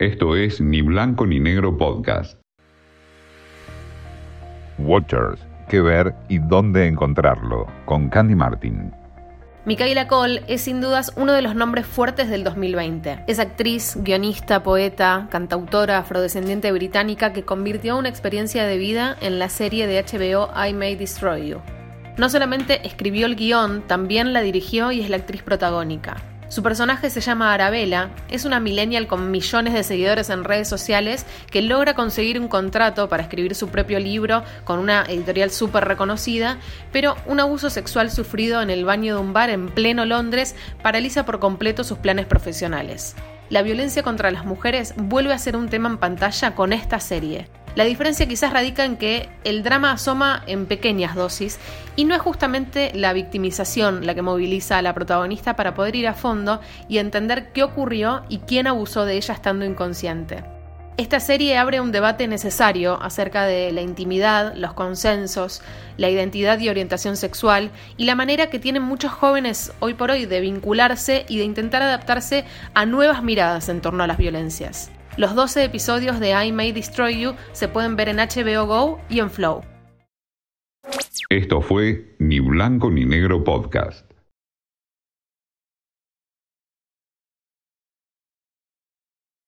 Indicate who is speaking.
Speaker 1: Esto es Ni Blanco ni Negro Podcast. Watchers, qué ver y dónde encontrarlo, con Candy Martin.
Speaker 2: Micaela Cole es sin dudas uno de los nombres fuertes del 2020. Es actriz, guionista, poeta, cantautora afrodescendiente británica que convirtió una experiencia de vida en la serie de HBO I May Destroy You. No solamente escribió el guion, también la dirigió y es la actriz protagónica. Su personaje se llama Arabella, es una millennial con millones de seguidores en redes sociales que logra conseguir un contrato para escribir su propio libro con una editorial súper reconocida, pero un abuso sexual sufrido en el baño de un bar en pleno Londres paraliza por completo sus planes profesionales. La violencia contra las mujeres vuelve a ser un tema en pantalla con esta serie. La diferencia quizás radica en que el drama asoma en pequeñas dosis y no es justamente la victimización la que moviliza a la protagonista para poder ir a fondo y entender qué ocurrió y quién abusó de ella estando inconsciente. Esta serie abre un debate necesario acerca de la intimidad, los consensos, la identidad y orientación sexual y la manera que tienen muchos jóvenes hoy por hoy de vincularse y de intentar adaptarse a nuevas miradas en torno a las violencias. Los 12 episodios de I May Destroy You se pueden ver en HBO Go y en Flow.
Speaker 1: Esto fue Ni Blanco ni Negro Podcast.